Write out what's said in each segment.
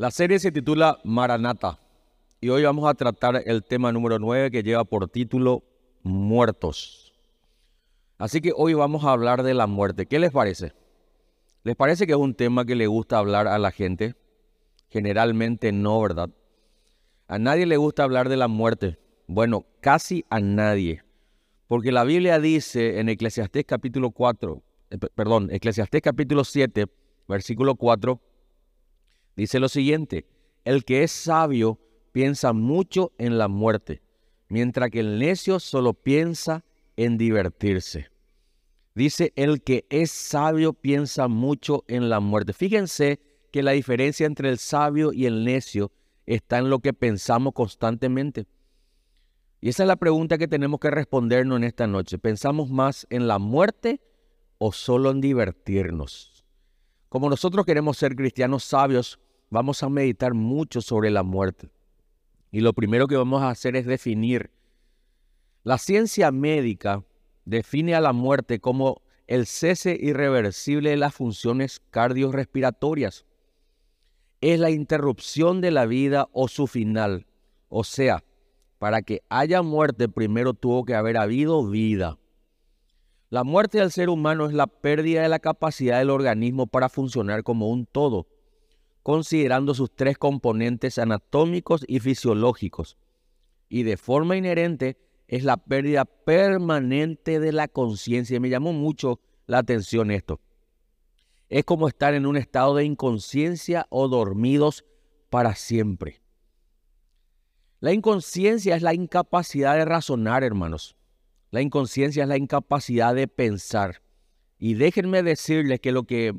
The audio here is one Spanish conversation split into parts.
La serie se titula Maranata y hoy vamos a tratar el tema número 9 que lleva por título Muertos. Así que hoy vamos a hablar de la muerte. ¿Qué les parece? ¿Les parece que es un tema que le gusta hablar a la gente? Generalmente no, ¿verdad? A nadie le gusta hablar de la muerte. Bueno, casi a nadie. Porque la Biblia dice en Eclesiastés capítulo 4, eh, perdón, Eclesiastés capítulo 7, versículo 4, Dice lo siguiente, el que es sabio piensa mucho en la muerte, mientras que el necio solo piensa en divertirse. Dice, el que es sabio piensa mucho en la muerte. Fíjense que la diferencia entre el sabio y el necio está en lo que pensamos constantemente. Y esa es la pregunta que tenemos que respondernos en esta noche. ¿Pensamos más en la muerte o solo en divertirnos? Como nosotros queremos ser cristianos sabios, vamos a meditar mucho sobre la muerte. Y lo primero que vamos a hacer es definir. La ciencia médica define a la muerte como el cese irreversible de las funciones cardiorrespiratorias. Es la interrupción de la vida o su final. O sea, para que haya muerte primero tuvo que haber habido vida. La muerte del ser humano es la pérdida de la capacidad del organismo para funcionar como un todo considerando sus tres componentes anatómicos y fisiológicos. Y de forma inherente es la pérdida permanente de la conciencia. Me llamó mucho la atención esto. Es como estar en un estado de inconsciencia o dormidos para siempre. La inconsciencia es la incapacidad de razonar, hermanos. La inconsciencia es la incapacidad de pensar. Y déjenme decirles que lo que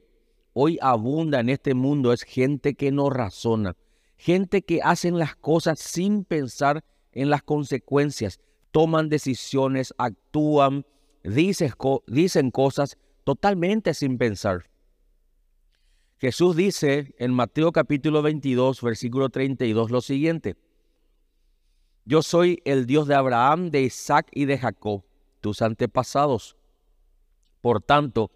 hoy abunda en este mundo es gente que no razona, gente que hacen las cosas sin pensar en las consecuencias, toman decisiones, actúan, dicen, dicen cosas totalmente sin pensar. Jesús dice en Mateo capítulo 22, versículo 32 lo siguiente. Yo soy el Dios de Abraham, de Isaac y de Jacob, tus antepasados. Por tanto,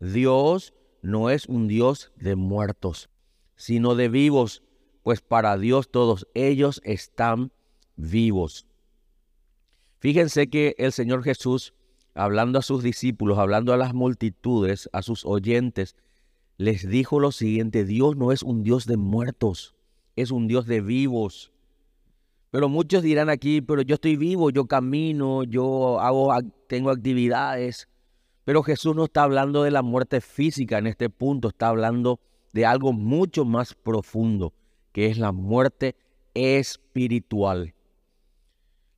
Dios no es un Dios de muertos, sino de vivos, pues para Dios todos ellos están vivos. Fíjense que el Señor Jesús, hablando a sus discípulos, hablando a las multitudes, a sus oyentes, les dijo lo siguiente, Dios no es un Dios de muertos, es un Dios de vivos. Pero muchos dirán aquí, pero yo estoy vivo, yo camino, yo hago, tengo actividades. Pero Jesús no está hablando de la muerte física en este punto, está hablando de algo mucho más profundo, que es la muerte espiritual.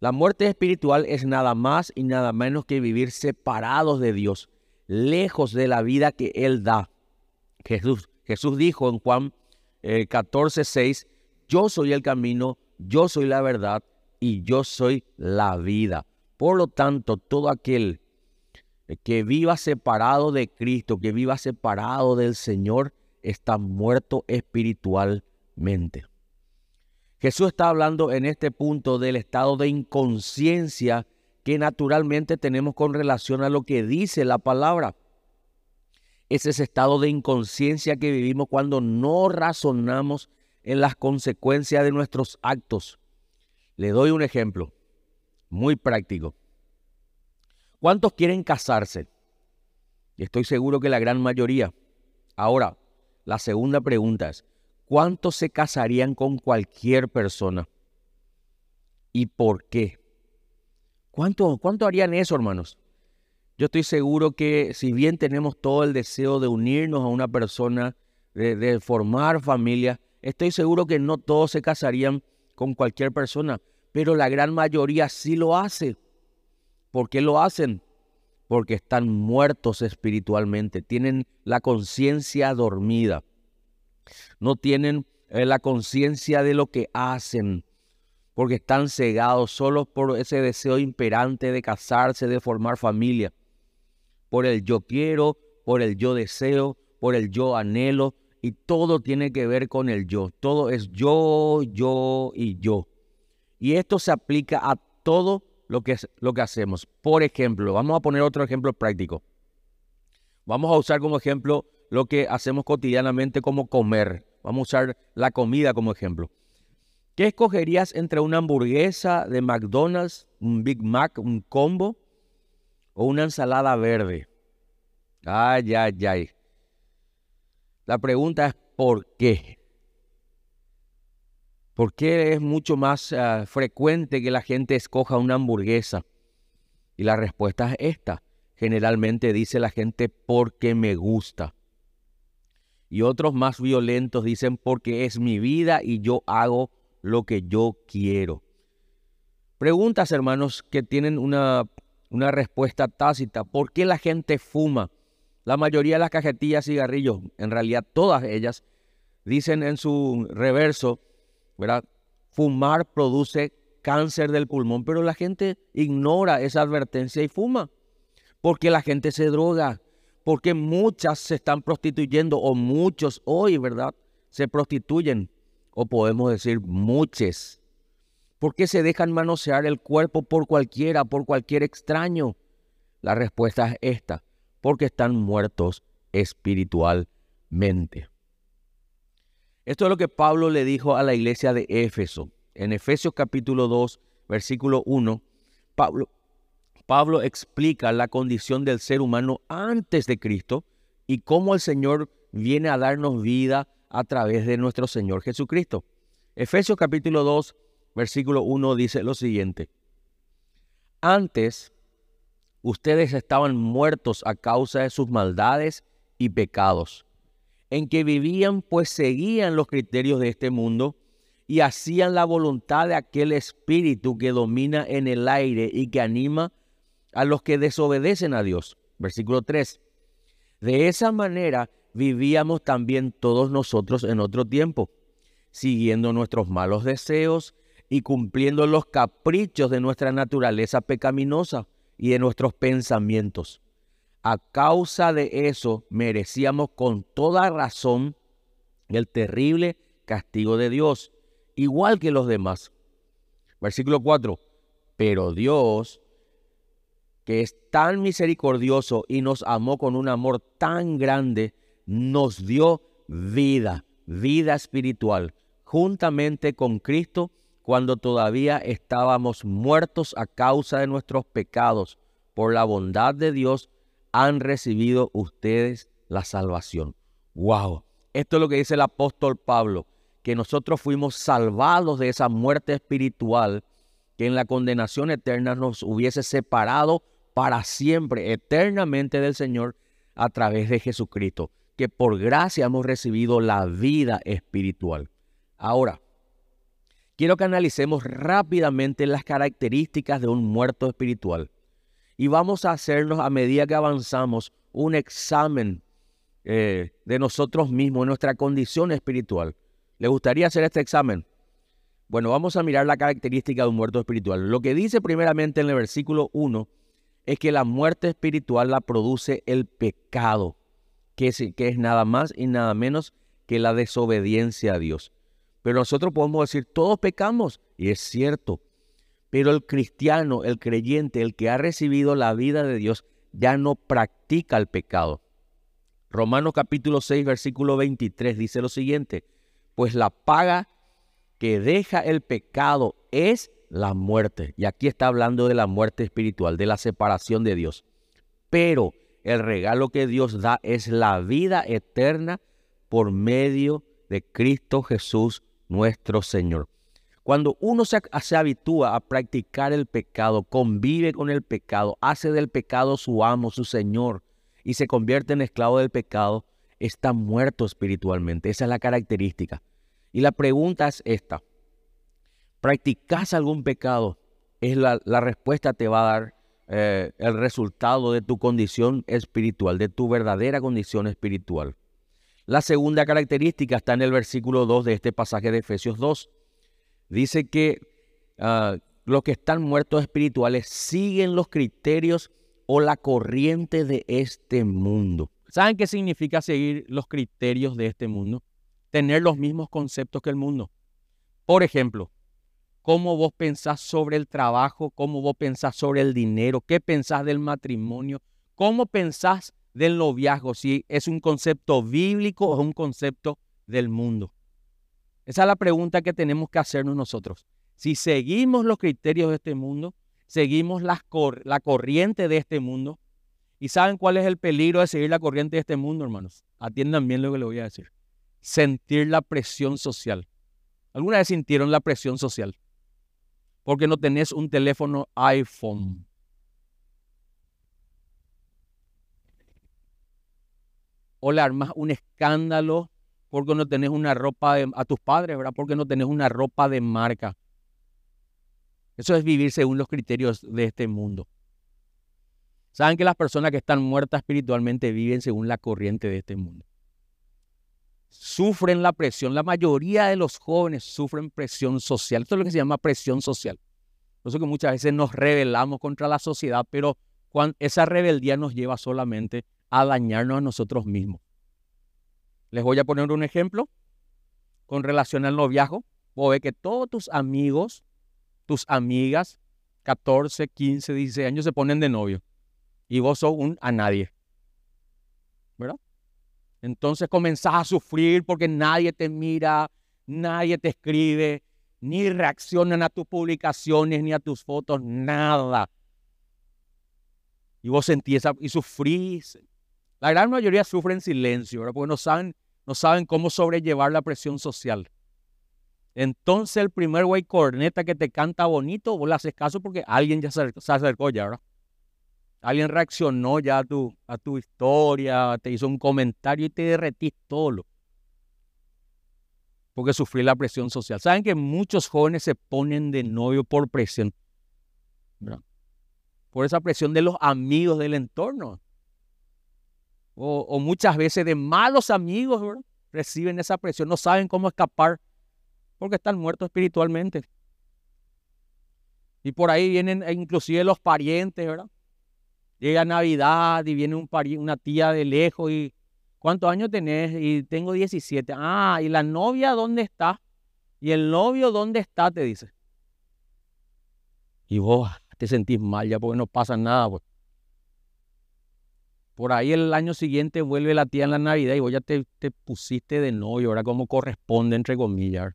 La muerte espiritual es nada más y nada menos que vivir separados de Dios, lejos de la vida que Él da. Jesús, Jesús dijo en Juan 14, eh, 6, yo soy el camino, yo soy la verdad y yo soy la vida. Por lo tanto, todo aquel que viva separado de Cristo, que viva separado del Señor, está muerto espiritualmente. Jesús está hablando en este punto del estado de inconsciencia que naturalmente tenemos con relación a lo que dice la palabra. Es ese estado de inconsciencia que vivimos cuando no razonamos en las consecuencias de nuestros actos. Le doy un ejemplo muy práctico. ¿Cuántos quieren casarse? Estoy seguro que la gran mayoría. Ahora, la segunda pregunta es, ¿cuántos se casarían con cualquier persona? ¿Y por qué? ¿Cuánto, ¿Cuánto harían eso, hermanos? Yo estoy seguro que si bien tenemos todo el deseo de unirnos a una persona, de, de formar familia, estoy seguro que no todos se casarían con cualquier persona, pero la gran mayoría sí lo hace. ¿Por qué lo hacen? Porque están muertos espiritualmente, tienen la conciencia dormida, no tienen eh, la conciencia de lo que hacen, porque están cegados solo por ese deseo imperante de casarse, de formar familia, por el yo quiero, por el yo deseo, por el yo anhelo, y todo tiene que ver con el yo, todo es yo, yo y yo. Y esto se aplica a todo lo que, lo que hacemos. Por ejemplo, vamos a poner otro ejemplo práctico. Vamos a usar como ejemplo lo que hacemos cotidianamente como comer. Vamos a usar la comida como ejemplo. ¿Qué escogerías entre una hamburguesa de McDonald's, un Big Mac, un combo o una ensalada verde? Ay, ay, ay. La pregunta es ¿por qué? ¿Por qué es mucho más ah, frecuente que la gente escoja una hamburguesa? Y la respuesta es esta. Generalmente dice la gente porque me gusta. Y otros más violentos dicen porque es mi vida y yo hago lo que yo quiero. Preguntas, hermanos, que tienen una, una respuesta tácita. ¿Por qué la gente fuma? La mayoría de las cajetillas cigarrillos, en realidad todas ellas, dicen en su reverso, ¿verdad? Fumar produce cáncer del pulmón, pero la gente ignora esa advertencia y fuma. Porque la gente se droga, porque muchas se están prostituyendo o muchos hoy, ¿verdad? Se prostituyen o podemos decir muchos. ¿Por qué se dejan manosear el cuerpo por cualquiera, por cualquier extraño? La respuesta es esta, porque están muertos espiritualmente. Esto es lo que Pablo le dijo a la iglesia de Éfeso. En Efesios capítulo 2, versículo 1, Pablo, Pablo explica la condición del ser humano antes de Cristo y cómo el Señor viene a darnos vida a través de nuestro Señor Jesucristo. Efesios capítulo 2, versículo 1 dice lo siguiente. Antes ustedes estaban muertos a causa de sus maldades y pecados, en que vivían pues seguían los criterios de este mundo y hacían la voluntad de aquel espíritu que domina en el aire y que anima a los que desobedecen a Dios. Versículo 3. De esa manera vivíamos también todos nosotros en otro tiempo, siguiendo nuestros malos deseos y cumpliendo los caprichos de nuestra naturaleza pecaminosa y de nuestros pensamientos. A causa de eso merecíamos con toda razón el terrible castigo de Dios, igual que los demás. Versículo 4. Pero Dios, que es tan misericordioso y nos amó con un amor tan grande, nos dio vida, vida espiritual, juntamente con Cristo cuando todavía estábamos muertos a causa de nuestros pecados. Por la bondad de Dios han recibido ustedes la salvación. ¡Wow! Esto es lo que dice el apóstol Pablo, que nosotros fuimos salvados de esa muerte espiritual que en la condenación eterna nos hubiese separado para siempre, eternamente del Señor a través de Jesucristo que por gracia hemos recibido la vida espiritual. Ahora, quiero que analicemos rápidamente las características de un muerto espiritual. Y vamos a hacernos a medida que avanzamos un examen eh, de nosotros mismos, nuestra condición espiritual. ¿Le gustaría hacer este examen? Bueno, vamos a mirar la característica de un muerto espiritual. Lo que dice primeramente en el versículo 1 es que la muerte espiritual la produce el pecado que que es nada más y nada menos que la desobediencia a Dios. Pero nosotros podemos decir, todos pecamos, y es cierto. Pero el cristiano, el creyente, el que ha recibido la vida de Dios, ya no practica el pecado. Romanos capítulo 6, versículo 23 dice lo siguiente, pues la paga que deja el pecado es la muerte. Y aquí está hablando de la muerte espiritual, de la separación de Dios. Pero el regalo que Dios da es la vida eterna por medio de Cristo Jesús nuestro Señor. Cuando uno se, se, habitúa a practicar el pecado, convive con el pecado, hace del pecado su amo, su Señor, y se convierte en esclavo del pecado, está muerto espiritualmente. Esa es la característica. Y la pregunta es esta. ¿Practicas algún pecado? Es la, la respuesta te va a dar eh, el resultado de tu condición espiritual, de tu verdadera condición espiritual. La segunda característica está en el versículo 2 de este pasaje de Efesios 2. Dice que ah, los que están muertos espirituales siguen los criterios o la corriente de este mundo. ¿Saben qué significa seguir los criterios de este mundo? Tener los mismos conceptos que el mundo. Por ejemplo, cómo vos pensás sobre el trabajo, cómo vos pensás sobre el dinero, qué pensás del matrimonio, cómo pensás del noviazgo, si es un concepto bíblico o es un concepto del mundo. Esa es la pregunta que tenemos que hacernos nosotros. Si seguimos los criterios de este mundo, seguimos la, la corriente de este mundo, ¿y saben cuál es el peligro de seguir la corriente de este mundo, hermanos? Atiendan bien lo que les voy a decir. Sentir la presión social. ¿Alguna vez sintieron la presión social? Porque no tenés un teléfono iPhone. O le armas un escándalo porque no tenés una ropa a tus padres, ¿verdad? Porque no tenés una ropa de marca. Eso es vivir según los criterios de este mundo. Saben que las personas que están muertas espiritualmente viven según la corriente de este mundo. Sufren la presión. La mayoría de los jóvenes sufren presión social. Esto es lo que se llama presión social. Por eso que muchas veces nos rebelamos contra la sociedad, pero esa rebeldía nos lleva solamente a dañarnos a nosotros mismos. Les voy a poner un ejemplo con relación al noviazgo. Vos ves que todos tus amigos, tus amigas, 14, 15, 16 años se ponen de novio y vos sos un a nadie. ¿Verdad? Entonces comenzás a sufrir porque nadie te mira, nadie te escribe, ni reaccionan a tus publicaciones, ni a tus fotos, nada. Y vos sentís y sufrís. La gran mayoría sufre en silencio, ¿verdad? porque no saben no saben cómo sobrellevar la presión social. Entonces el primer güey corneta que te canta bonito, vos le haces caso porque alguien ya se, acercó ya, ¿verdad? Alguien reaccionó ya a tu, a tu historia, te hizo un comentario y te derretís todo. Porque sufrí la presión social. Saben que muchos jóvenes se ponen de novio por presión. Por esa presión de los amigos del entorno o, muchas veces de malos amigos, reciben esa presión, no saben cómo escapar porque están muertos espiritualmente. Y por ahí vienen e inclusive los parientes, ¿verdad? Llega Navidad y viene un una tía de lejos y ¿cuántos años tenés? Y tengo 17. Ah, ¿y la novia dónde está? ¿Y el novio dónde está? Te dice. Y vos te sentís mal ya porque no pasa nada. Pues. Por ahí el año siguiente vuelve la tía en la Navidad y vos ya te, pusiste de novio, ahora como corresponde, entre comillas.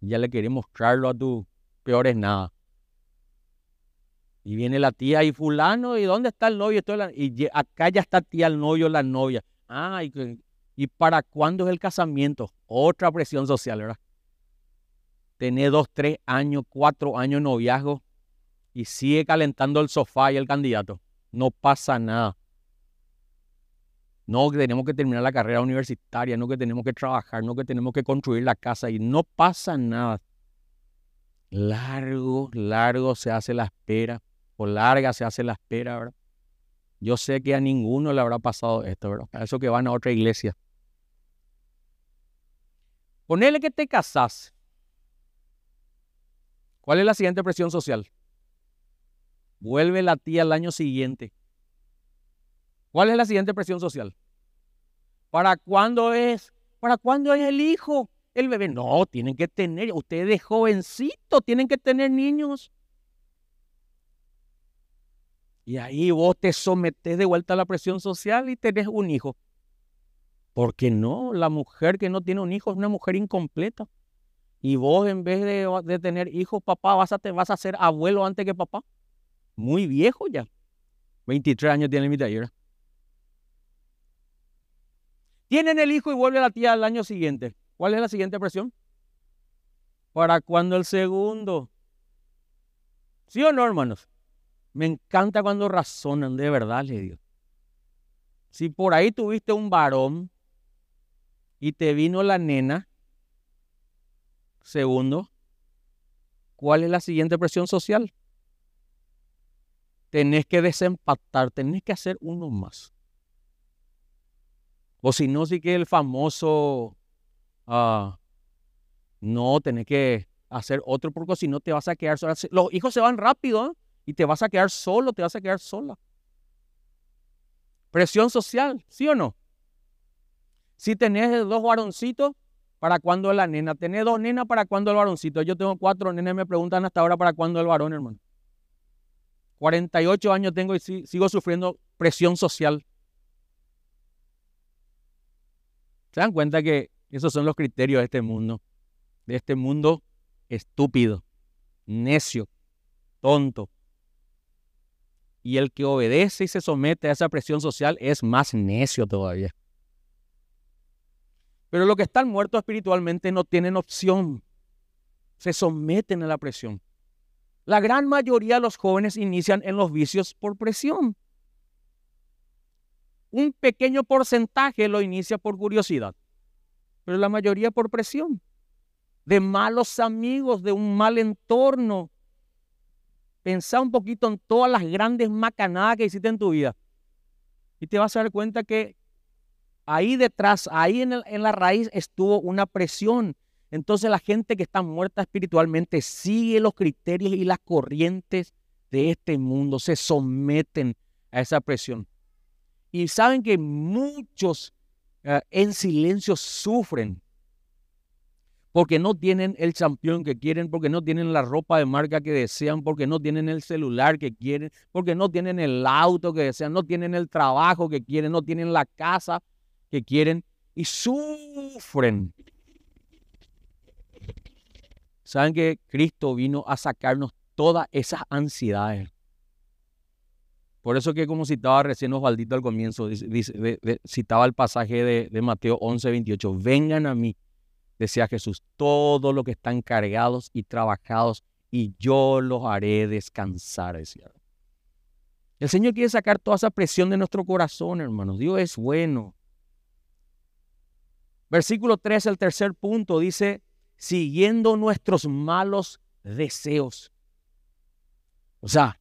Ya le querés mostrarlo a tu peores nada. Y viene la tía y fulano, ¿y dónde está el novio? Y acá ya está tía el novio, la novia. Ah, y, ¿y para cuándo es el casamiento? Otra presión social, ¿verdad? Tener dos, tres años, cuatro años de noviazgo y sigue calentando el sofá y el candidato. No pasa nada. No que tenemos que terminar la carrera universitaria, no que tenemos que trabajar, no que tenemos que construir la casa y no pasa nada. Largo, largo se hace la espera, o larga se hace la espera, ¿verdad? Yo sé que a ninguno le habrá pasado esto, ¿verdad? A eso que van a otra iglesia. Ponele que te casas. ¿Cuál es la siguiente presión social? Vuelve la tía el año siguiente ¿Cuál es la siguiente presión social? ¿Para cuándo es? ¿Para cuándo es el hijo? El bebé. No, tienen que tener, ustedes jovencitos tienen que tener niños. Y ahí vos te sometes de vuelta a la presión social y tenés un hijo. ¿Por qué no? La mujer que no tiene un hijo es una mujer incompleta. Y vos en vez de, tener hijos, papá, vas a, te vas a ser abuelo antes que papá. Muy viejo ya. 23 años tiene mi taller. Tienen el hijo y vuelve la tía al año siguiente. ¿Cuál es la siguiente presión? ¿Para cuándo el segundo? ¿Sí o no, hermanos? Me encanta cuando razonan, de verdad, le digo. Si por ahí tuviste un varón y te vino la nena, segundo, ¿cuál es la siguiente presión social? Tenés que desempatar, tenés que hacer uno más. O si no, sí que el famoso, ah, no, tenés que hacer otro porque si no te vas a quedar sola. Los hijos se van rápido ¿eh? y te vas a quedar solo, te vas a quedar sola. Presión social, ¿sí o no? Si tenés dos varoncitos, ¿para cuándo la nena? ¿Tenés dos nenas? ¿Para cuándo el varoncito? Yo tengo cuatro nenas, me preguntan hasta ahora para cuándo el varón, hermano. 48 años tengo y sigo sufriendo presión social. ¿Se dan cuenta que esos son los criterios de este mundo? de este mundo estúpido, necio, tonto. Y el que obedece y se somete a esa presión social es más necio todavía. Pero los que están muertos espiritualmente no tienen opción. Se someten a la presión. La gran mayoría de los jóvenes inician en los vicios por presión. Un pequeño porcentaje lo inicia por curiosidad, pero la mayoría por presión. De malos amigos, de un mal entorno. Pensá un poquito en todas las grandes macanadas que hiciste en tu vida. Y te vas a dar cuenta que ahí detrás, ahí en, en la raíz estuvo una presión. Entonces la gente que está muerta espiritualmente sigue los criterios y las corrientes de este mundo, se someten a esa presión. Y saben que muchos eh, en silencio sufren porque no tienen el campeón que quieren, porque no tienen la ropa de marca que desean, porque no tienen el celular que quieren, porque no tienen el auto que desean, no tienen el trabajo que quieren, no tienen la casa que quieren y sufren. Saben que Cristo vino a sacarnos todas esas ansiedades. Por eso que como citaba recién Osvaldito al comienzo, citaba el pasaje de, Mateo 11, 28, vengan a mí, decía Jesús, todos los que están cargados y trabajados, y yo los haré descansar, decía. El Señor quiere sacar toda esa presión de nuestro corazón, hermanos. Dios es bueno. Versículo 3, el tercer punto, dice, siguiendo nuestros malos deseos. O sea,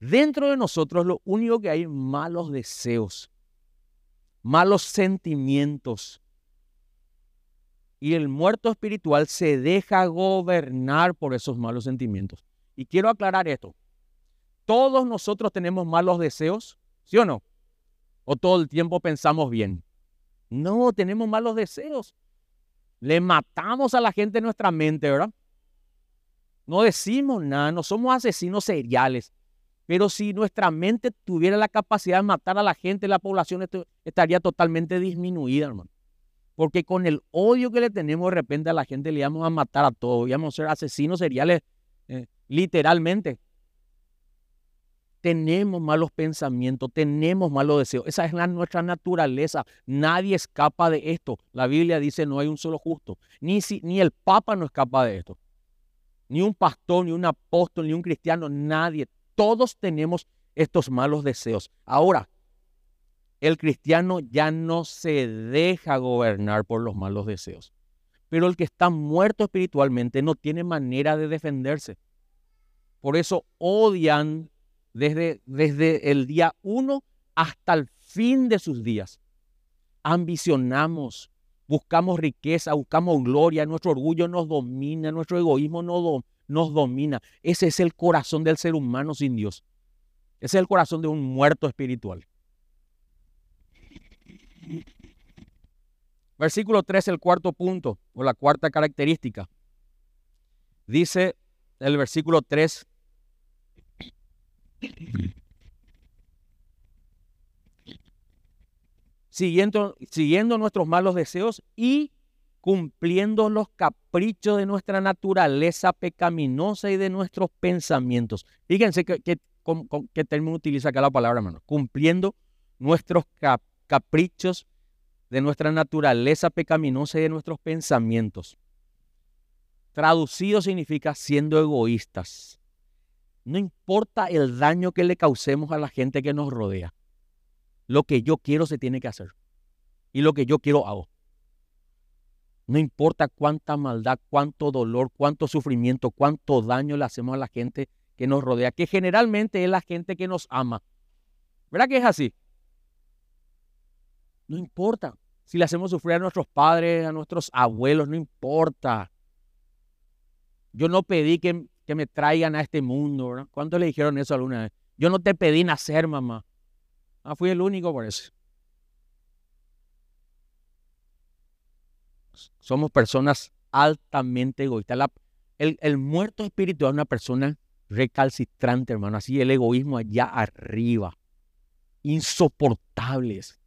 Dentro de nosotros lo único que hay malos deseos, malos sentimientos. Y el muerto espiritual se deja gobernar por esos malos sentimientos. Y quiero aclarar esto. Todos nosotros tenemos malos deseos, ¿sí o no? O todo el tiempo pensamos bien. No, tenemos malos deseos. Le matamos a la gente en nuestra mente, ¿verdad? No decimos nada, no somos asesinos seriales. Pero si nuestra mente tuviera la capacidad de matar a la gente, la población estaría totalmente disminuida, hermano. Porque con el odio que le tenemos de repente a la gente le íbamos a matar a todos, íbamos a ser asesinos seriales, eh, literalmente. Tenemos malos pensamientos, tenemos malos deseos. Esa es la, nuestra naturaleza. Nadie escapa de esto. La Biblia dice no hay un solo justo. Ni, si, ni el Papa no escapa de esto. Ni un pastor, ni un apóstol, ni un cristiano, nadie. Todos tenemos estos malos deseos. Ahora, el cristiano ya no se deja gobernar por los malos deseos. Pero el que está muerto espiritualmente no tiene manera de defenderse. Por eso odian desde, desde el día uno hasta el fin de sus días. Ambicionamos, buscamos riqueza, buscamos gloria, nuestro orgullo nos domina, nuestro egoísmo nos domina nos domina. Ese es el corazón del ser humano sin Dios. Ese es el corazón de un muerto espiritual. Versículo 3, el cuarto punto o la cuarta característica. Dice el versículo 3. Siguiendo, siguiendo nuestros malos deseos y cumpliendo los caprichos de nuestra naturaleza pecaminosa y de nuestros pensamientos. Fíjense qué término utiliza acá la palabra, hermano. Cumpliendo nuestros caprichos de nuestra naturaleza pecaminosa y de nuestros pensamientos. Traducido significa siendo egoístas. No importa el daño que le causemos a la gente que nos rodea. Lo que yo quiero se tiene que hacer. Y lo que yo quiero hago. No importa cuánta maldad, cuánto dolor, cuánto sufrimiento, cuánto daño le hacemos a la gente que nos rodea, que generalmente es la gente que nos ama. ¿Verdad que es así? No importa. Si le hacemos sufrir a nuestros padres, a nuestros abuelos, no importa. Yo no pedí que, me traigan a este mundo, ¿verdad? ¿Cuánto le dijeron eso alguna vez? Yo no te pedí nacer, mamá. Ah, fui el único por eso. Somos personas altamente egoístas. el, muerto espiritual es una persona recalcitrante, hermano. Así el egoísmo allá arriba. Insoportables.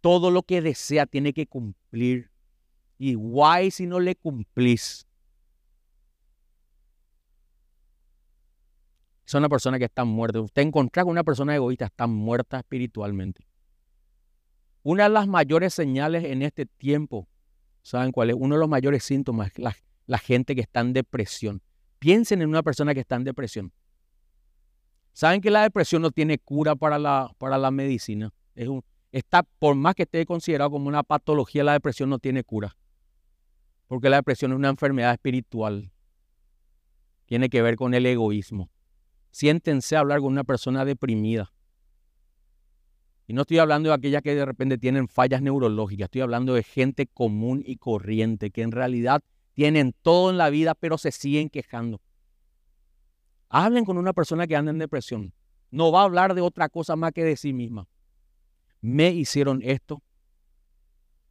Todo lo que desea tiene que cumplir. Y guay si no le cumplís. Es una persona que está muerta. Usted encontrar con una persona egoísta, está muerta espiritualmente. Una de las mayores señales en este tiempo, ¿saben cuál es? Uno de los mayores síntomas es la, gente que está en depresión. Piensen en una persona que está en depresión. ¿Saben que la depresión no tiene cura para la, para la medicina? Está, por más que esté considerado como una patología, la depresión no tiene cura. Porque la depresión es una enfermedad espiritual. Tiene que ver con el egoísmo. Siéntense a hablar con una persona deprimida. Y no estoy hablando de aquellas que de repente tienen fallas neurológicas, estoy hablando de gente común y corriente, que en realidad tienen todo en la vida, pero se siguen quejando. Hablen con una persona que anda en depresión. No va a hablar de otra cosa más que de sí misma. Me hicieron esto,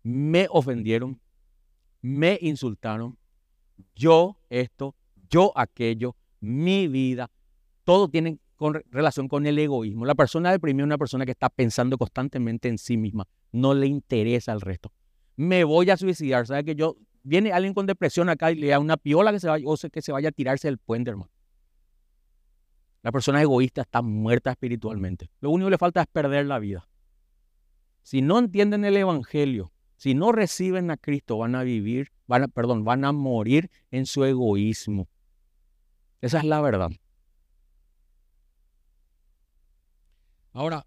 me ofendieron, me insultaron, yo esto, yo aquello, mi vida, todo tiene con relación con el egoísmo. La persona deprimida es una persona que está pensando constantemente en sí misma, no le interesa el resto. Me voy a suicidar, ¿sabe que yo viene alguien con depresión acá y le da una piola que se vaya o que se vaya a tirarse del puente, hermano? La persona egoísta está muerta espiritualmente. Lo único que le falta es perder la vida. Si no entienden el evangelio, si no reciben a Cristo, van a vivir, van a, perdón, van a morir en su egoísmo. Esa es la verdad. Ahora,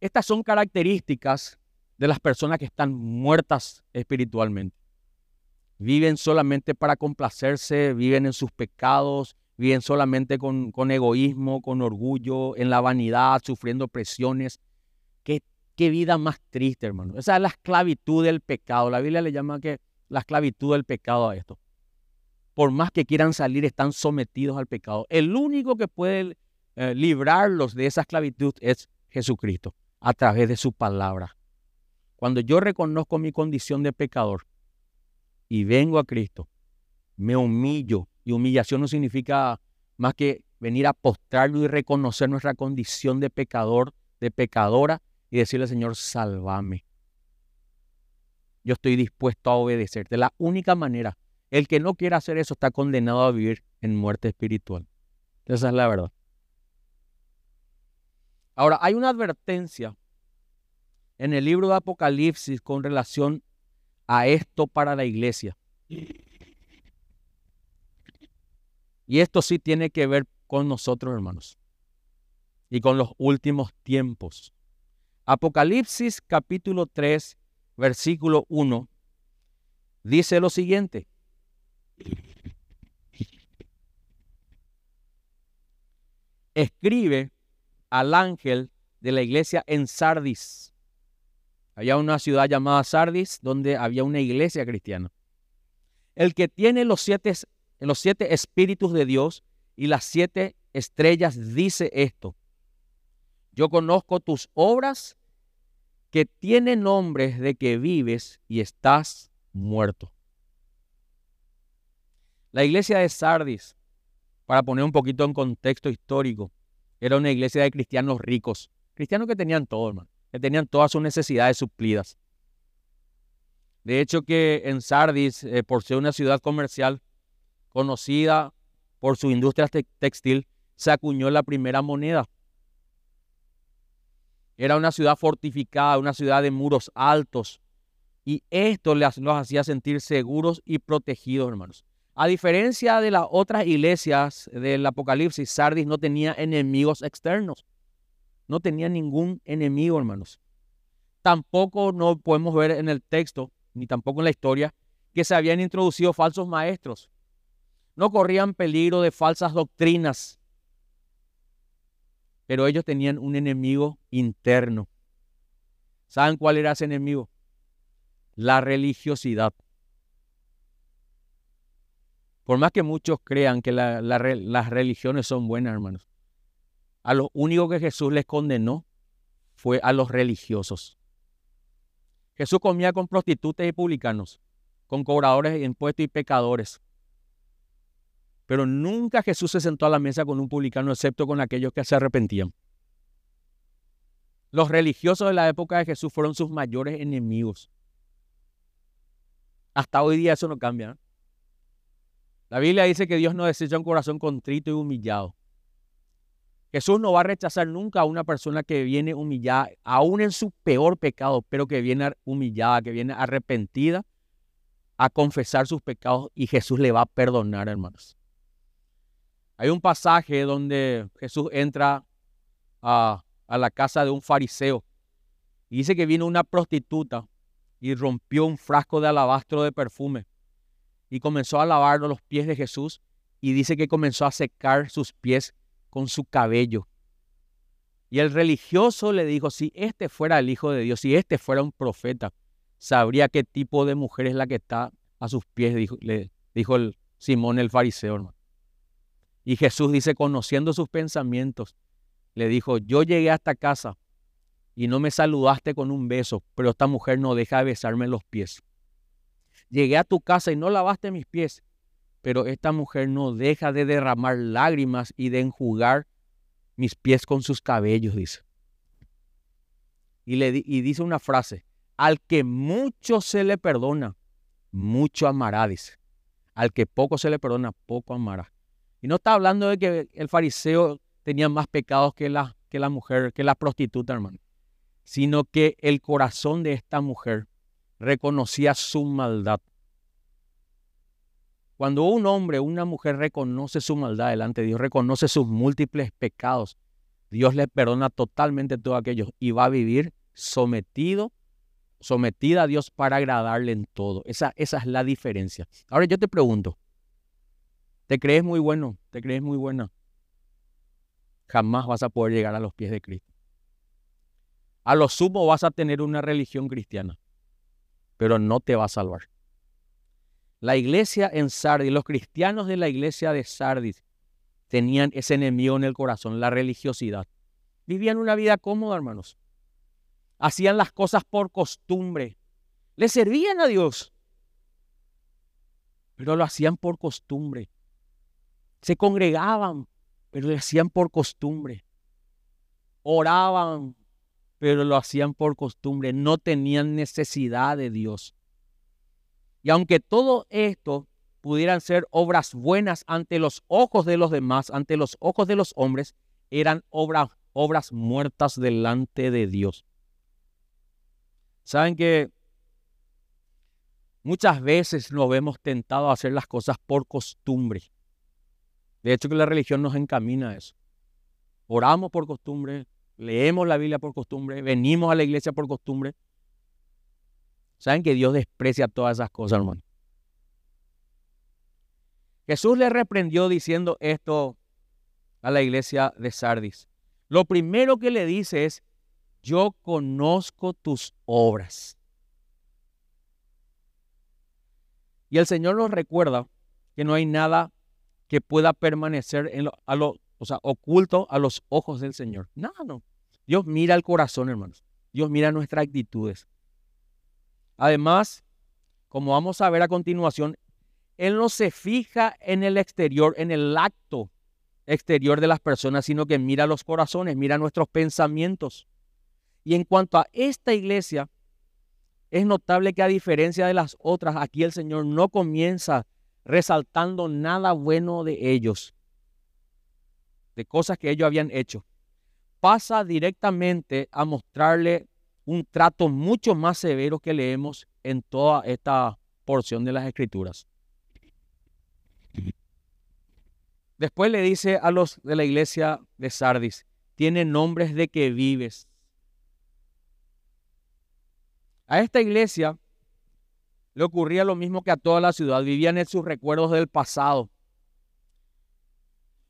estas son características de las personas que están muertas espiritualmente. Viven solamente para complacerse, viven en sus pecados, viven solamente con, egoísmo, con orgullo, en la vanidad, sufriendo presiones. ¿Qué, qué vida más triste, hermano. Esa es la esclavitud del pecado. La Biblia le llama que la esclavitud del pecado a esto. Por más que quieran salir, están sometidos al pecado. El único que puede eh, librarlos de esa esclavitud es Jesucristo, a través de su palabra. Cuando yo reconozco mi condición de pecador y vengo a Cristo, me humillo, y humillación no significa más que venir a postrarlo y reconocer nuestra condición de pecador, de pecadora, y decirle, Señor, sálvame. Yo estoy dispuesto a obedecerte. La única manera, el que no quiera hacer eso está condenado a vivir en muerte espiritual. Esa es la verdad. Ahora, hay una advertencia en el libro de Apocalipsis con relación a esto para la iglesia. Y esto sí tiene que ver con nosotros, hermanos, y con los últimos tiempos. Apocalipsis capítulo 3, versículo 1, dice lo siguiente. Escribe al ángel de la iglesia en Sardis. Había una ciudad llamada Sardis donde había una iglesia cristiana. El que tiene los siete, los siete espíritus de Dios y las siete estrellas dice esto. Yo conozco tus obras que tienen nombres de que vives y estás muerto. La iglesia de Sardis, para poner un poquito en contexto histórico, era una iglesia de cristianos ricos, cristianos que tenían todo, hermano, que tenían todas sus necesidades suplidas. De hecho que en Sardis, eh, por ser una ciudad comercial conocida por su industria textil, se acuñó la primera moneda. Era una ciudad fortificada, una ciudad de muros altos. Y esto los hacía sentir seguros y protegidos, hermanos. A diferencia de las otras iglesias del Apocalipsis, Sardis no tenía enemigos externos. No tenía ningún enemigo, hermanos. Tampoco no podemos ver en el texto, ni tampoco en la historia, que se habían introducido falsos maestros. No corrían peligro de falsas doctrinas. Pero ellos tenían un enemigo interno. ¿Saben cuál era ese enemigo? La religiosidad. Por más que muchos crean que las religiones son buenas, hermanos, a lo único que Jesús les condenó fue a los religiosos. Jesús comía con prostitutas y publicanos, con cobradores de impuestos y pecadores. Pero nunca Jesús se sentó a la mesa con un publicano, excepto con aquellos que se arrepentían. Los religiosos de la época de Jesús fueron sus mayores enemigos. Hasta hoy día eso no cambia. La Biblia dice que Dios no desecha un corazón contrito y humillado. Jesús no va a rechazar nunca a una persona que viene humillada, aún en su peor pecado, pero que viene humillada, que viene arrepentida a confesar sus pecados y Jesús le va a perdonar, hermanos. Hay un pasaje donde Jesús entra a, a la casa de un fariseo y dice que vino una prostituta y rompió un frasco de alabastro de perfume y comenzó a lavar los pies de Jesús y dice que comenzó a secar sus pies con su cabello. Y el religioso le dijo, si este fuera el Hijo de Dios, si este fuera un profeta, sabría qué tipo de mujer es la que está a sus pies, dijo, le dijo Simón el fariseo. Y Jesús dice, conociendo sus pensamientos, le dijo, yo llegué a esta casa y no me saludaste con un beso, pero esta mujer no deja de besarme los pies. Llegué a tu casa y no lavaste mis pies, pero esta mujer no deja de derramar lágrimas y de enjugar mis pies con sus cabellos, dice. Y, le, y dice una frase, al que mucho se le perdona, mucho amará, dice. Al que poco se le perdona, poco amará. Y no está hablando de que el fariseo tenía más pecados que la, que la mujer, que la prostituta, hermano. Sino que el corazón de esta mujer reconocía su maldad. Cuando un hombre o una mujer reconoce su maldad delante de Dios, reconoce sus múltiples pecados, Dios le perdona totalmente todo aquello y va a vivir sometido, sometida a Dios para agradarle en todo. Esa, esa es la diferencia. Ahora yo te pregunto, ¿te crees muy bueno? ¿Te crees muy buena? Jamás vas a poder llegar a los pies de Cristo. A lo sumo vas a tener una religión cristiana, pero no te va a salvar. La iglesia en Sardis, los cristianos de la iglesia de Sardis tenían ese enemigo en el corazón, la religiosidad. Vivían una vida cómoda, hermanos. Hacían las cosas por costumbre. Le servían a Dios, pero lo hacían por costumbre. Se congregaban, pero lo hacían por costumbre. Oraban, pero lo hacían por costumbre. No tenían necesidad de Dios. Y aunque todo esto pudieran ser obras buenas ante los ojos de los demás, ante los ojos de los hombres, eran obras, obras muertas delante de Dios. Saben que muchas veces nos vemos tentados a hacer las cosas por costumbre. De hecho que la religión nos encamina a eso. Oramos por costumbre, leemos la Biblia por costumbre, venimos a la iglesia por costumbre, Saben que Dios desprecia todas esas cosas, hermano. Jesús le reprendió diciendo esto a la iglesia de Sardis. Lo primero que le dice es, yo conozco tus obras. Y el Señor nos recuerda que no hay nada que pueda permanecer en lo, a oculto a los ojos del Señor. No, no. Dios mira el corazón, hermanos. Dios mira nuestras actitudes. Además, como vamos a ver a continuación, Él no se fija en el exterior, en el acto exterior de las personas, sino que mira los corazones, mira nuestros pensamientos. Y en cuanto a esta iglesia, es notable que a diferencia de las otras, aquí el Señor no comienza resaltando nada bueno de ellos, de cosas que ellos habían hecho. Pasa directamente a mostrarle un trato mucho más severo que leemos en toda esta porción de las escrituras. Después le dice a los de la iglesia de Sardis, tiene nombres de que vives. A esta iglesia le ocurría lo mismo que a toda la ciudad, vivían en sus recuerdos del pasado,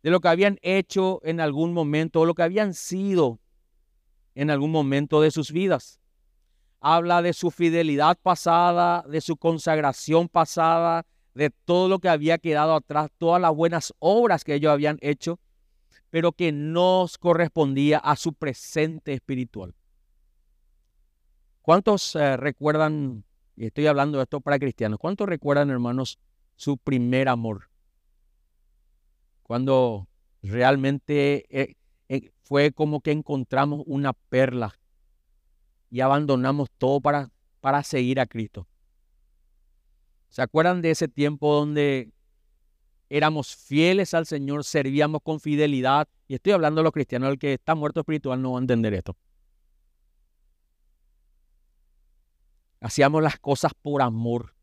de lo que habían hecho en algún momento o lo que habían sido en algún momento de sus vidas. Habla de su fidelidad pasada, de su consagración pasada, de todo lo que había quedado atrás, todas las buenas obras que ellos habían hecho, pero que no correspondía a su presente espiritual. ¿Cuántos eh, recuerdan, y estoy hablando de esto para cristianos, cuántos recuerdan, hermanos, su primer amor? Cuando realmente eh, eh, fue como que encontramos una perla y abandonamos todo para, para seguir a Cristo. ¿Se acuerdan de ese tiempo donde éramos fieles al Señor, servíamos con fidelidad? Y estoy hablando de los cristianos, el que está muerto espiritual no va a entender esto. Hacíamos las cosas por amor.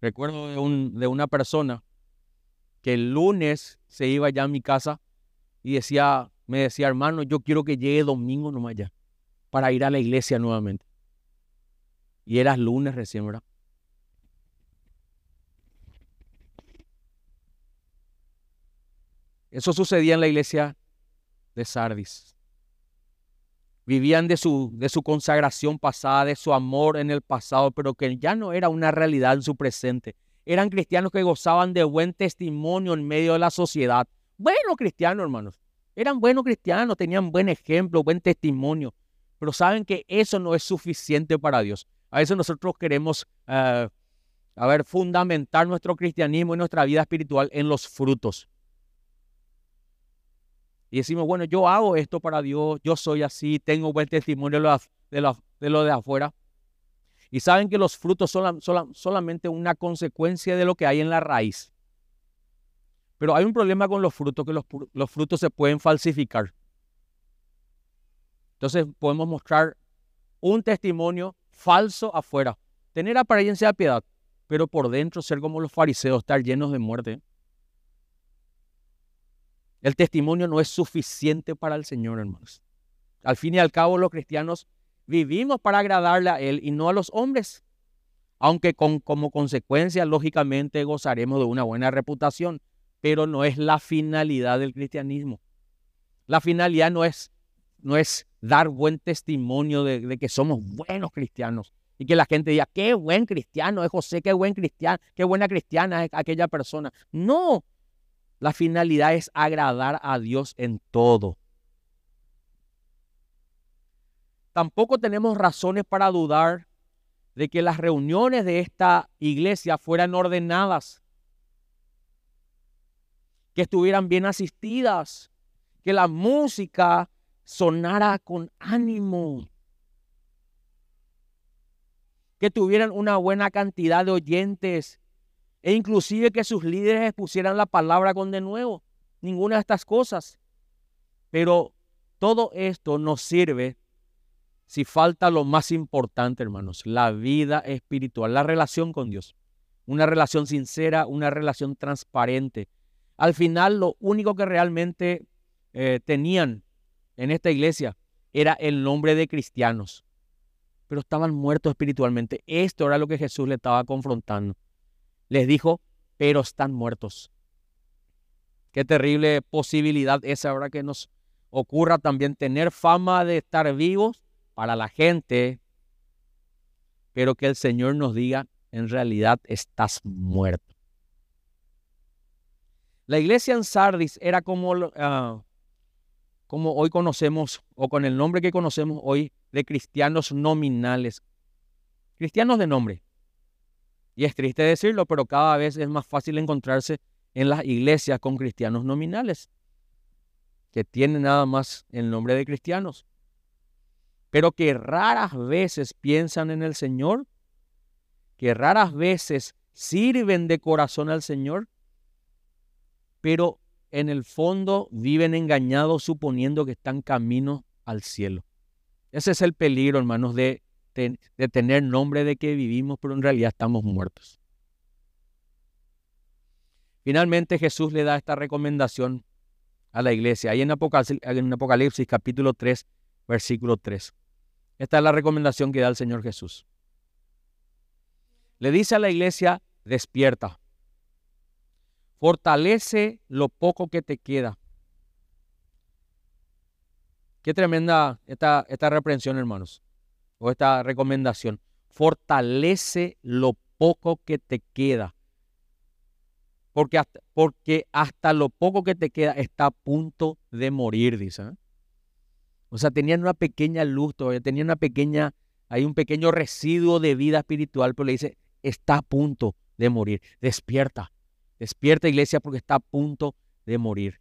Recuerdo de, un, de una persona que el lunes se iba ya a mi casa y decía, me decía, hermano, yo quiero que llegue domingo nomás ya, para ir a la iglesia nuevamente. Y era lunes recién, ¿verdad? Eso sucedía en la iglesia de Sardis. Vivían de su, de su consagración pasada, de su amor en el pasado, pero que ya no era una realidad en su presente. Eran cristianos que gozaban de buen testimonio en medio de la sociedad. Buenos cristianos, hermanos. Eran buenos cristianos, tenían buen ejemplo, buen testimonio. Pero saben que eso no es suficiente para Dios. A veces nosotros queremos, eh, a ver, fundamentar nuestro cristianismo y nuestra vida espiritual en los frutos. Y decimos, bueno, yo hago esto para Dios, yo soy así, tengo buen testimonio de lo de, afuera. Y saben que los frutos son solamente una consecuencia de lo que hay en la raíz. Pero hay un problema con los frutos, que los, los frutos se pueden falsificar. Entonces podemos mostrar un testimonio falso afuera, tener apariencia de piedad, pero por dentro ser como los fariseos, estar llenos de muerte. El testimonio no es suficiente para el Señor, hermanos. Al fin y al cabo, los cristianos vivimos para agradarle a Él y no a los hombres. Aunque con, como consecuencia, lógicamente, gozaremos de una buena reputación, pero no es la finalidad del cristianismo. La finalidad no es, no es dar buen testimonio de, de, que somos buenos cristianos y que la gente diga, qué buen cristiano es José, qué buen cristiano, qué buena cristiana es aquella persona. No, la finalidad es agradar a Dios en todo. Tampoco tenemos razones para dudar de que las reuniones de esta iglesia fueran ordenadas, que estuvieran bien asistidas, que la música sonara con ánimo, que tuvieran una buena cantidad de oyentes e inclusive que sus líderes expusieran la palabra con de nuevo. Ninguna de estas cosas. Pero todo esto nos sirve si falta lo más importante, hermanos, la vida espiritual, la relación con Dios. Una relación sincera, una relación transparente. Al final, lo único que realmente eh, tenían en esta iglesia era el nombre de cristianos, pero estaban muertos espiritualmente. Esto era lo que Jesús le estaba confrontando les dijo, pero están muertos. Qué terrible posibilidad es ahora que nos ocurra también tener fama de estar vivos para la gente, pero que el Señor nos diga, en realidad estás muerto. La iglesia en Sardis era como, ah, como hoy conocemos, o con el nombre que conocemos hoy, de cristianos nominales. Cristianos de nombre. Y es triste decirlo, pero cada vez es más fácil encontrarse en las iglesias con cristianos nominales, que tienen nada más el nombre de cristianos, pero que raras veces piensan en el Señor, que raras veces sirven de corazón al Señor, pero en el fondo viven engañados suponiendo que están camino al cielo. Ese es el peligro, hermanos, de de tener nombre de que vivimos, pero en realidad estamos muertos. Finalmente Jesús le da esta recomendación a la iglesia, ahí en Apocalipsis, en Apocalipsis capítulo 3, versículo 3. Esta es la recomendación que da el Señor Jesús. Le dice a la iglesia, despierta, fortalece lo poco que te queda. Qué tremenda esta, esta reprensión, hermanos o esta recomendación, fortalece lo poco que te queda. Porque hasta, porque hasta lo poco que te queda está a punto de morir, dice. ¿eh? O sea, tenían una pequeña luz todavía, tenían una pequeña, hay un pequeño residuo de vida espiritual, pero le dice, está a punto de morir. Despierta, despierta iglesia porque está a punto de morir.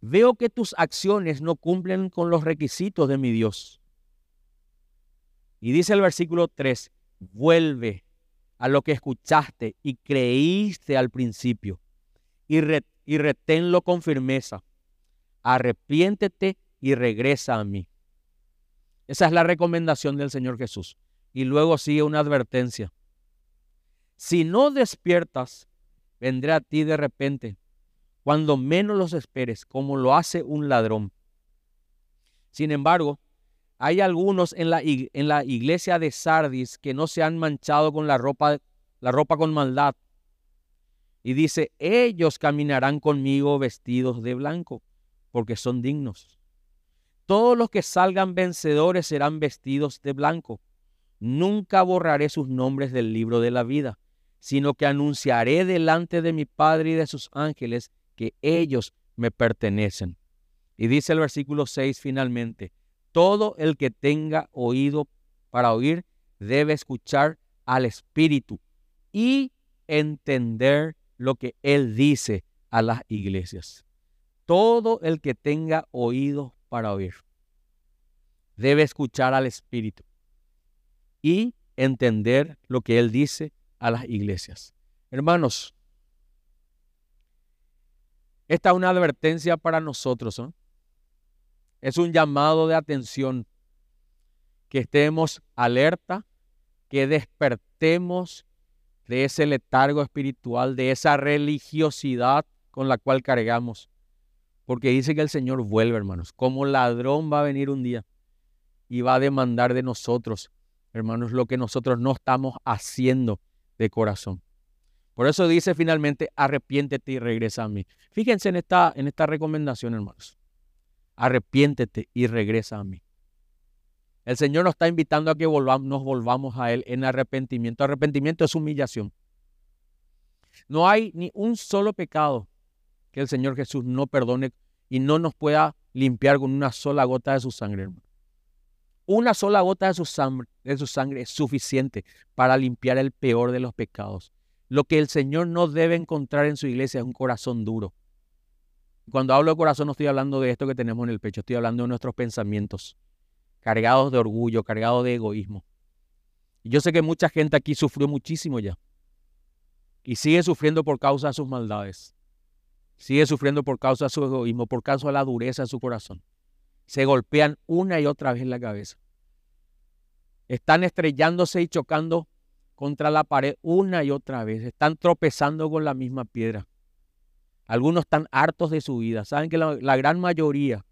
Veo que tus acciones no cumplen con los requisitos de mi Dios. Y dice el versículo 3, vuelve a lo que escuchaste y creíste al principio, y, y reténlo con firmeza. Arrepiéntete y regresa a mí. Esa es la recomendación del Señor Jesús. Y luego sigue una advertencia. Si no despiertas, vendré a ti de repente, cuando menos los esperes, como lo hace un ladrón. Sin embargo, hay algunos en la, en la iglesia de Sardis que no se han manchado con la ropa, la ropa con maldad. Y dice, ellos caminarán conmigo vestidos de blanco, porque son dignos. Todos los que salgan vencedores serán vestidos de blanco. Nunca borraré sus nombres del libro de la vida, sino que anunciaré delante de mi Padre y de sus ángeles que ellos me pertenecen. Y dice el versículo 6 finalmente, todo el que tenga oído para oír debe escuchar al Espíritu y entender lo que Él dice a las iglesias. Todo el que tenga oído para oír debe escuchar al Espíritu y entender lo que Él dice a las iglesias. Hermanos, esta es una advertencia para nosotros. Es un llamado de atención. Que estemos alerta, que despertemos de ese letargo espiritual, de esa religiosidad con la cual cargamos. Porque dice que el Señor vuelve, hermanos. Como ladrón va a venir un día y va a demandar de nosotros, hermanos, lo que nosotros no estamos haciendo de corazón. Por eso dice finalmente, arrepiéntete y regresa a mí. Fíjense en esta, en esta recomendación, hermanos. Arrepiéntete y regresa a mí. El Señor nos está invitando a que nos volvamos a Él en arrepentimiento. Arrepentimiento es humillación. No hay ni un solo pecado que el Señor Jesús no perdone y no nos pueda limpiar con una sola gota de su sangre, hermano. Una sola gota de su, sangre, de su sangre es suficiente para limpiar el peor de los pecados. Lo que el Señor no debe encontrar en su iglesia es un corazón duro. Cuando hablo de corazón no estoy hablando de esto que tenemos en el pecho, estoy hablando de nuestros pensamientos cargados de orgullo, cargados de egoísmo. Yo sé que mucha gente aquí sufrió muchísimo ya. Y sigue sufriendo por causa de sus maldades. Sigue sufriendo por causa de su egoísmo, por causa de la dureza de su corazón. Se golpean una y otra vez en la cabeza. Están estrellándose y chocando contra la pared una y otra vez. Están tropezando con la misma piedra. Algunos están hartos de su vida. Saben que la, gran mayoría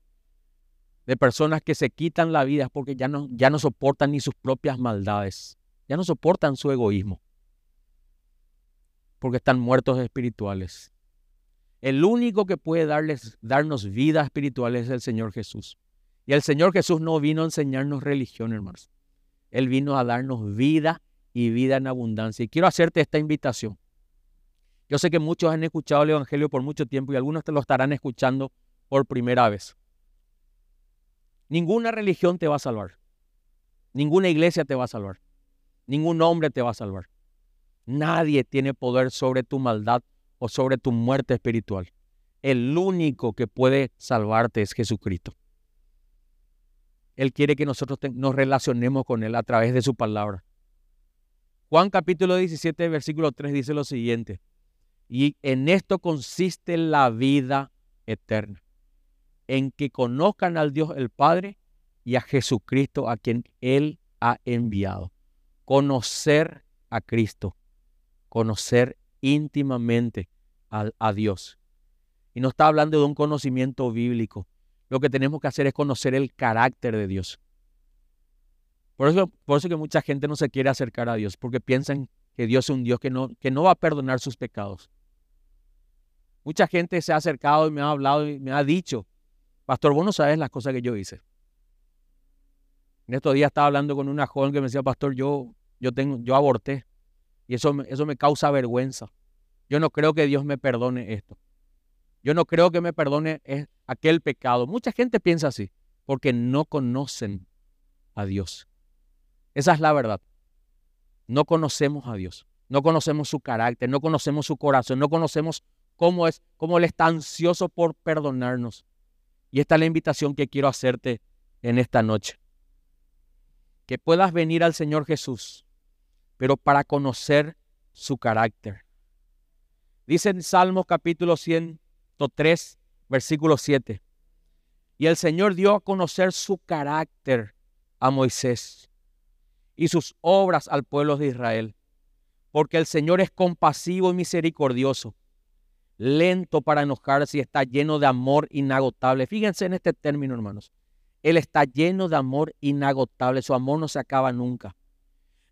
de personas que se quitan la vida porque ya no, ya no soportan ni sus propias maldades, ya no soportan su egoísmo, porque están muertos espirituales. El único que puede darles, darnos vida espiritual es el Señor Jesús. Y el Señor Jesús no vino a enseñarnos religión, hermanos. Él vino a darnos vida y vida en abundancia. Y quiero hacerte esta invitación. Yo sé que muchos han escuchado el Evangelio por mucho tiempo y algunos te lo estarán escuchando por primera vez. Ninguna religión te va a salvar. Ninguna iglesia te va a salvar. Ningún hombre te va a salvar. Nadie tiene poder sobre tu maldad o sobre tu muerte espiritual. El único que puede salvarte es Jesucristo. Él quiere que nosotros nos relacionemos con Él a través de su palabra. Juan capítulo 17, versículo 3 dice lo siguiente. Y en esto consiste la vida eterna en que conozcan al Dios el Padre y a Jesucristo a quien Él ha enviado. Conocer a Cristo, conocer íntimamente a, a Dios. Y no está hablando de un conocimiento bíblico. Lo que tenemos que hacer es conocer el carácter de Dios. Por eso, por eso que mucha gente no se quiere acercar a Dios, porque piensan que Dios es un Dios que no, que no va a perdonar sus pecados. Mucha gente se ha acercado y me ha hablado y me ha dicho, Pastor, vos no sabes las cosas que yo hice. En estos días estaba hablando con una joven que me decía, Pastor, yo, yo, tengo, yo aborté. Y eso, eso me causa vergüenza. Yo no creo que Dios me perdone esto. Yo no creo que me perdone aquel pecado. Mucha gente piensa así, porque no conocen a Dios. Esa es la verdad. No conocemos a Dios. No conocemos su carácter, no conocemos su corazón, no conocemos cómo es, cómo Él está ansioso por perdonarnos. Y esta es la invitación que quiero hacerte en esta noche. Que puedas venir al Señor Jesús, pero para conocer su carácter. Dice en Salmos capítulo 103, versículo 7. Y el Señor dio a conocer su carácter a Moisés y sus obras al pueblo de Israel, porque el Señor es compasivo y misericordioso, lento para enojarse y está lleno de amor inagotable. Fíjense en este término, hermanos. Él está lleno de amor inagotable, su amor no se acaba nunca.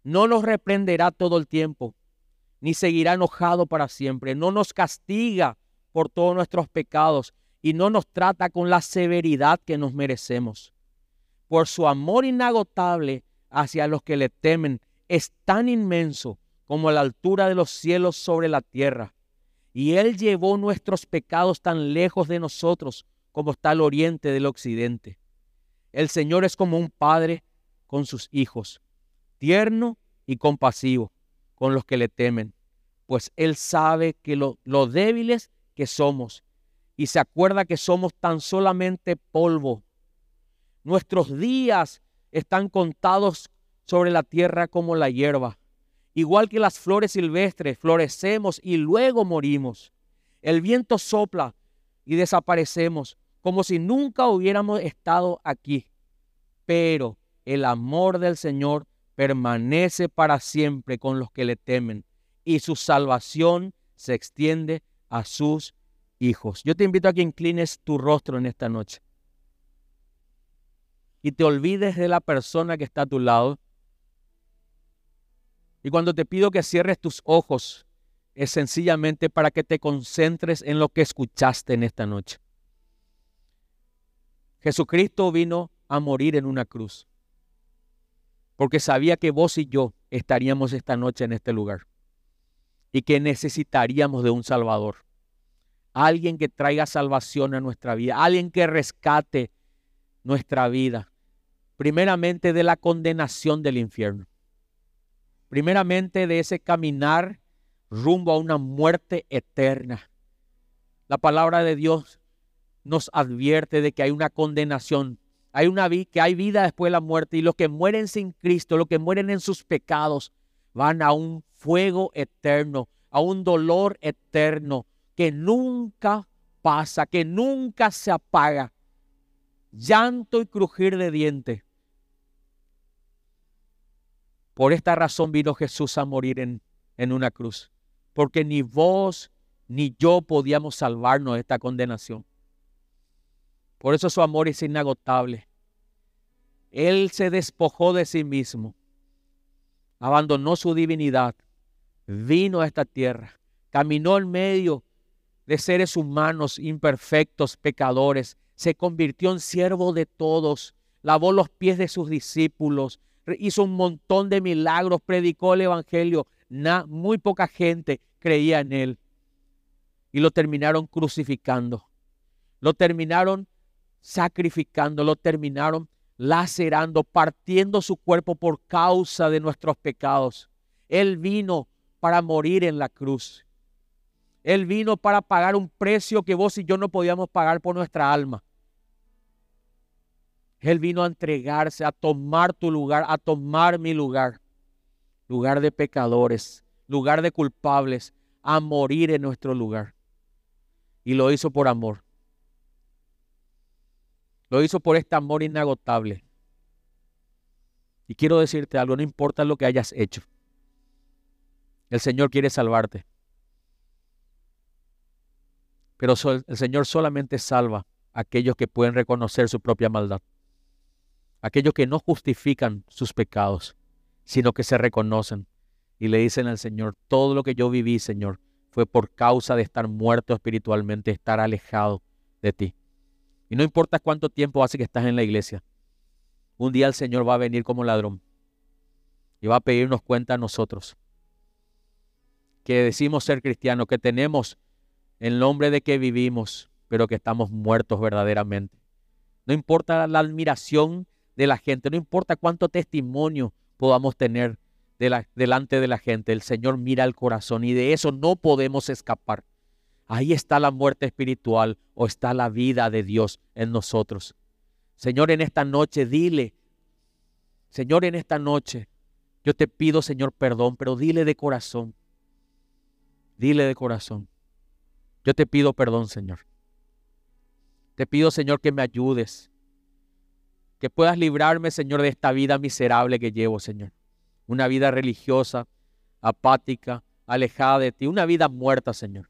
No nos reprenderá todo el tiempo, ni seguirá enojado para siempre. No nos castiga por todos nuestros pecados y no nos trata con la severidad que nos merecemos. Por su amor inagotable hacia los que le temen es tan inmenso como la altura de los cielos sobre la tierra. Y Él llevó nuestros pecados tan lejos de nosotros como está el oriente del occidente. El Señor es como un padre con sus hijos, tierno y compasivo con los que le temen, pues Él sabe que lo, débiles que somos y se acuerda que somos tan solamente polvo. Nuestros días están contados sobre la tierra como la hierba. Igual que las flores silvestres, florecemos y luego morimos. El viento sopla y desaparecemos como si nunca hubiéramos estado aquí. Pero el amor del Señor permanece para siempre con los que le temen y su salvación se extiende a sus hijos. Yo te invito a que inclines tu rostro en esta noche y te olvides de la persona que está a tu lado. Y cuando te pido que cierres tus ojos, es sencillamente para que te concentres en lo que escuchaste en esta noche. Jesucristo vino a morir en una cruz porque sabía que vos y yo estaríamos esta noche en este lugar y que necesitaríamos de un Salvador. Alguien que traiga salvación a nuestra vida, alguien que rescate nuestra vida, primeramente de la condenación del infierno, primeramente de ese caminar rumbo a una muerte eterna. La palabra de Dios nos advierte de que hay una condenación hay una vida, que hay vida después de la muerte y los que mueren sin Cristo, los que mueren en sus pecados, van a un fuego eterno, a un dolor eterno que nunca pasa, que nunca se apaga. Llanto y crujir de dientes. Por esta razón vino Jesús a morir en, en una cruz, porque ni vos ni yo podíamos salvarnos de esta condenación. Por eso su amor es inagotable. Él se despojó de sí mismo, abandonó su divinidad, vino a esta tierra, caminó en medio de seres humanos imperfectos, pecadores, se convirtió en siervo de todos, lavó los pies de sus discípulos, hizo un montón de milagros, predicó el Evangelio. muy poca gente creía en él. Y lo terminaron crucificando. Lo terminaron sacrificando, lo terminaron lacerando, partiendo su cuerpo por causa de nuestros pecados. Él vino para morir en la cruz. Él vino para pagar un precio que vos y yo no podíamos pagar por nuestra alma. Él vino a entregarse, a tomar tu lugar, a tomar mi lugar. Lugar de pecadores, lugar de culpables, a morir en nuestro lugar. Y lo hizo por amor. Lo hizo por este amor inagotable. Y quiero decirte algo, no importa lo que hayas hecho. El Señor quiere salvarte. Pero el Señor solamente salva a aquellos que pueden reconocer su propia maldad. Aquellos que no justifican sus pecados, sino que se reconocen y le dicen al Señor, todo lo que yo viví, Señor, fue por causa de estar muerto espiritualmente, estar alejado de ti. Y no importa cuánto tiempo hace que estás en la iglesia. Un día el Señor va a venir como ladrón y va a pedirnos cuenta a nosotros. Que decimos ser cristianos, que tenemos el nombre de que vivimos, pero que estamos muertos verdaderamente. No importa la admiración de la gente, no importa cuánto testimonio podamos tener delante de la gente, el Señor mira el corazón y de eso no podemos escapar. Ahí está la muerte espiritual o está la vida de Dios en nosotros. Señor, en esta noche dile, Señor, en esta noche, Yo te pido, Señor, perdón, pero dile de corazón. Dile de corazón. Yo te pido perdón, Señor. Te pido, Señor, que me ayudes. Que puedas librarme, Señor, de esta vida miserable que llevo, Señor. Una vida religiosa, apática, alejada de ti. Una vida muerta, Señor.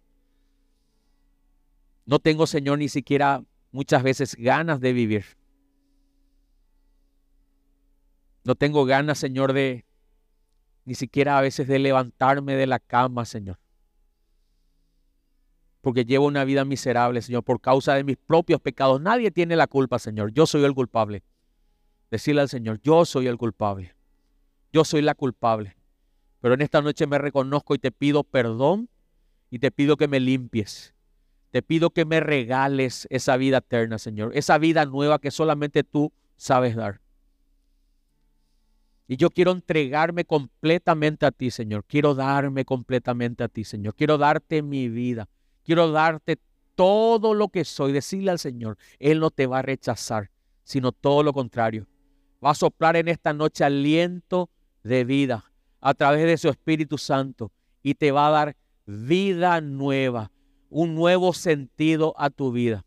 No tengo, Señor, ni siquiera muchas veces ganas de vivir. No tengo ganas, Señor, de ni siquiera a veces de levantarme de la cama, Señor. Porque llevo una vida miserable, Señor, por causa de mis propios pecados. Nadie tiene la culpa, Señor. Yo soy el culpable. Decirle al Señor, yo soy el culpable. Yo soy la culpable. Pero en esta noche me reconozco y te pido perdón y te pido que me limpies. Te pido que me regales esa vida eterna, Señor. Esa vida nueva que solamente tú sabes dar. Y yo quiero entregarme completamente a ti, Señor. Quiero darme completamente a ti, Señor. Quiero darte mi vida. Quiero darte todo lo que soy. Decirle al Señor, Él no te va a rechazar, sino todo lo contrario. Va a soplar en esta noche aliento de vida a través de su Espíritu Santo y te va a dar vida nueva, un nuevo sentido a tu vida.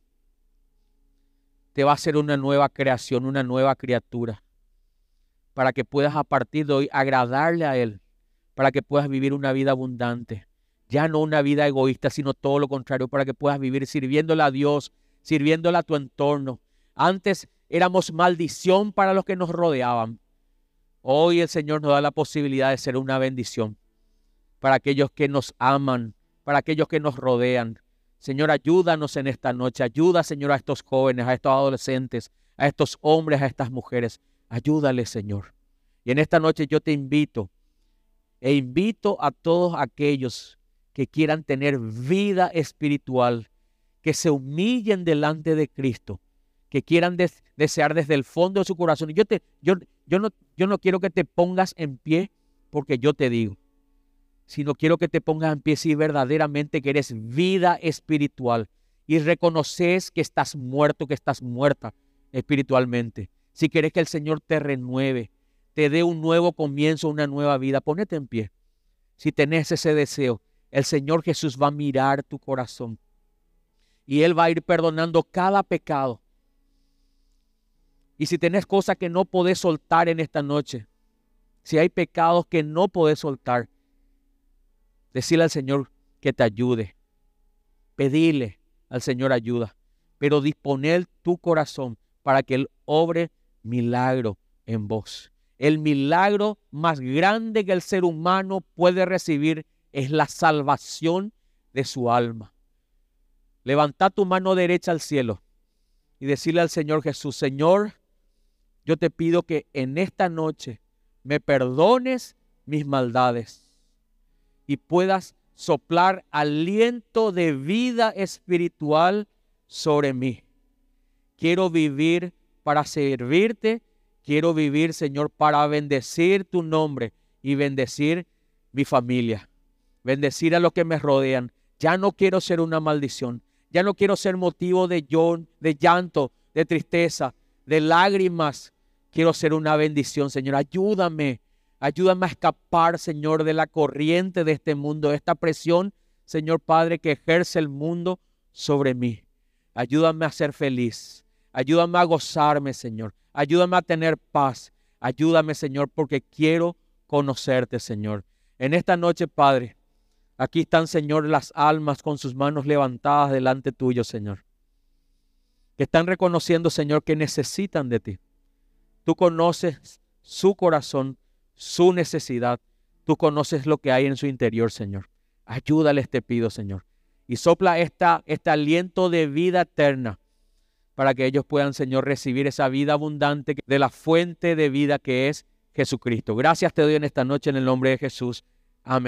Te va a hacer una nueva creación, una nueva criatura, para que puedas a partir de hoy agradarle a Él, para que puedas vivir una vida abundante, ya no una vida egoísta, sino todo lo contrario, para que puedas vivir sirviéndole a Dios, sirviéndole a tu entorno. Antes éramos maldición para los que nos rodeaban. Hoy el Señor nos da la posibilidad de ser una bendición para aquellos que nos aman, para aquellos que nos rodean. Señor, ayúdanos en esta noche. Ayuda, Señor, a estos jóvenes, a estos adolescentes, a estos hombres, a estas mujeres. Ayúdales, Señor. Y en esta noche yo te invito e invito a todos aquellos que quieran tener vida espiritual, que se humillen delante de Cristo, que quieran desear desde el fondo de su corazón. Y yo, te, yo, yo, no, yo no quiero que te pongas en pie porque yo te digo sino quiero que te pongas en pie si verdaderamente que eres vida espiritual y reconoces que estás muerto, que estás muerta espiritualmente. Si quieres que el Señor te renueve, te dé un nuevo comienzo, una nueva vida, ponete en pie. Si tenés ese deseo, el Señor Jesús va a mirar tu corazón y Él va a ir perdonando cada pecado. Y si tenés cosas que no podés soltar en esta noche, si hay pecados que no podés soltar, Decirle al Señor que te ayude. Pedirle al Señor ayuda. Pero disponer tu corazón para que Él obre milagro en vos. El milagro más grande que el ser humano puede recibir es la salvación de su alma. Levanta tu mano derecha al cielo y decirle al Señor Jesús, Señor, yo te pido que en esta noche me perdones mis maldades y puedas soplar aliento de vida espiritual sobre mí. Quiero vivir para servirte, quiero vivir, Señor, para bendecir tu nombre y bendecir mi familia, bendecir a los que me rodean. Ya no quiero ser una maldición, ya no quiero ser motivo de, de llanto, de tristeza, de lágrimas. Quiero ser una bendición, Señor. Ayúdame Ayúdame a escapar, Señor, de la corriente de este mundo, de esta presión, Señor Padre, que ejerce el mundo sobre mí. Ayúdame a ser feliz. Ayúdame a gozarme, Señor. Ayúdame a tener paz. Ayúdame, Señor, porque quiero conocerte, Señor. En esta noche, Padre, aquí están, Señor, las almas con sus manos levantadas delante tuyo, Señor. Que están reconociendo, Señor, que necesitan de ti. Tú conoces su corazón su necesidad. Tú conoces lo que hay en su interior, Señor. Ayúdales, te pido, Señor. Y sopla esta, este aliento de vida eterna para que ellos puedan, Señor, recibir esa vida abundante de la fuente de vida que es Jesucristo. Gracias te doy en esta noche en el nombre de Jesús.